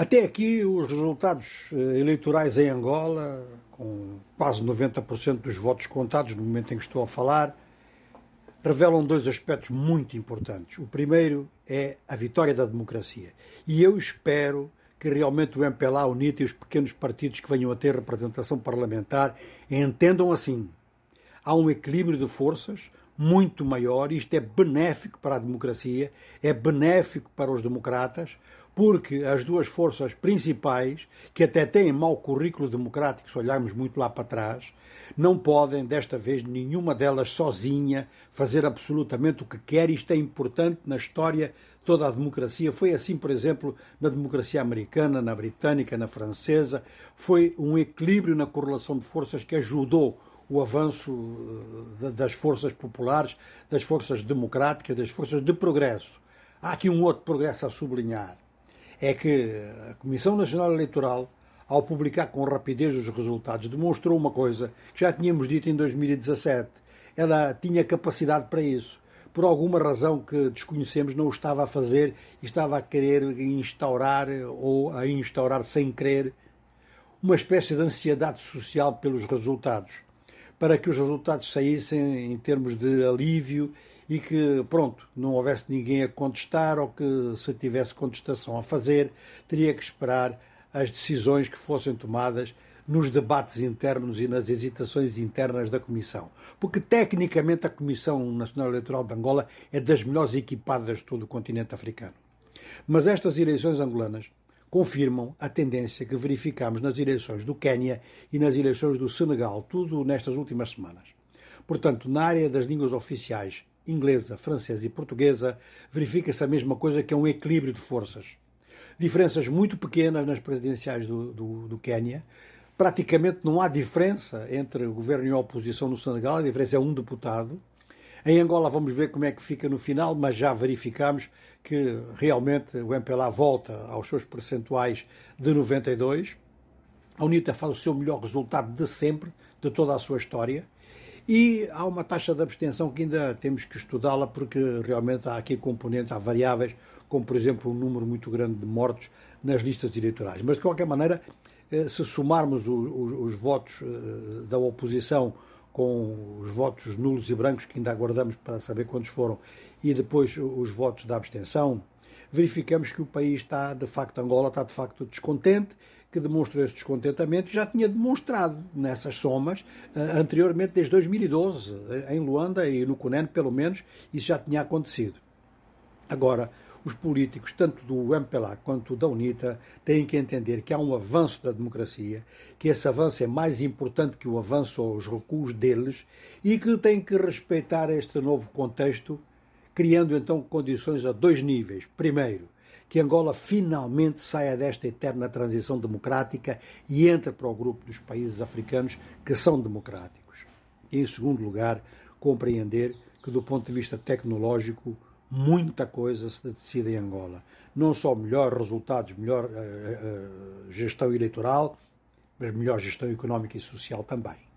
Até aqui, os resultados eh, eleitorais em Angola, com quase 90% dos votos contados no momento em que estou a falar, revelam dois aspectos muito importantes. O primeiro é a vitória da democracia. E eu espero que realmente o MPLA, o NITA e os pequenos partidos que venham a ter representação parlamentar entendam assim. Há um equilíbrio de forças muito maior, isto é benéfico para a democracia, é benéfico para os democratas, porque as duas forças principais, que até têm mau currículo democrático, se olharmos muito lá para trás, não podem, desta vez, nenhuma delas sozinha, fazer absolutamente o que quer. Isto é importante na história toda a democracia. Foi assim, por exemplo, na democracia americana, na britânica, na francesa. Foi um equilíbrio na correlação de forças que ajudou o avanço eh, das forças populares, das forças democráticas, das forças de progresso. Há aqui um outro progresso a sublinhar é que a Comissão Nacional Eleitoral, ao publicar com rapidez os resultados, demonstrou uma coisa que já tínhamos dito em 2017. Ela tinha capacidade para isso. Por alguma razão que desconhecemos, não o estava a fazer e estava a querer instaurar ou a instaurar sem querer uma espécie de ansiedade social pelos resultados, para que os resultados saíssem em termos de alívio e que, pronto, não houvesse ninguém a contestar ou que, se tivesse contestação a fazer, teria que esperar as decisões que fossem tomadas nos debates internos e nas hesitações internas da Comissão. Porque, tecnicamente, a Comissão Nacional Eleitoral de Angola é das melhores equipadas de todo o continente africano. Mas estas eleições angolanas confirmam a tendência que verificamos nas eleições do Quênia e nas eleições do Senegal, tudo nestas últimas semanas. Portanto, na área das línguas oficiais inglesa, francesa e portuguesa, verifica-se a mesma coisa que é um equilíbrio de forças. Diferenças muito pequenas nas presidenciais do, do, do Quênia. Praticamente não há diferença entre o governo e a oposição no Senegal, a diferença é um deputado. Em Angola vamos ver como é que fica no final, mas já verificamos que realmente o MPLA volta aos seus percentuais de 92. A UNITA faz o seu melhor resultado de sempre, de toda a sua história. E há uma taxa de abstenção que ainda temos que estudá-la, porque realmente há aqui componentes, há variáveis, como por exemplo um número muito grande de mortos nas listas eleitorais. Mas de qualquer maneira, eh, se somarmos os, votos eh, da oposição com os votos nulos e brancos, que ainda aguardamos para saber quantos foram, e depois os votos da abstenção, verificamos que o país está, de facto, Angola está de facto descontente que demonstrou esse descontentamento, já tinha demonstrado nessas somas uh, anteriormente, desde 2012, em Luanda e no Cunene, pelo menos, isso já tinha acontecido. Agora, os políticos, tanto do MPLA quanto da UNITA, têm que entender que há um avanço da democracia, que esse avanço é mais importante que o avanço aos recuos deles e que têm que respeitar este novo contexto, criando então condições a dois níveis. Primeiro, que Angola finalmente saia desta eterna transição democrática e entre para o grupo dos países africanos que são democráticos. E, em segundo lugar, compreender que, do ponto de vista tecnológico, muita coisa se decide em Angola. Não só melhores resultados, melhor uh, uh, gestão eleitoral, mas melhor gestão económica e social também.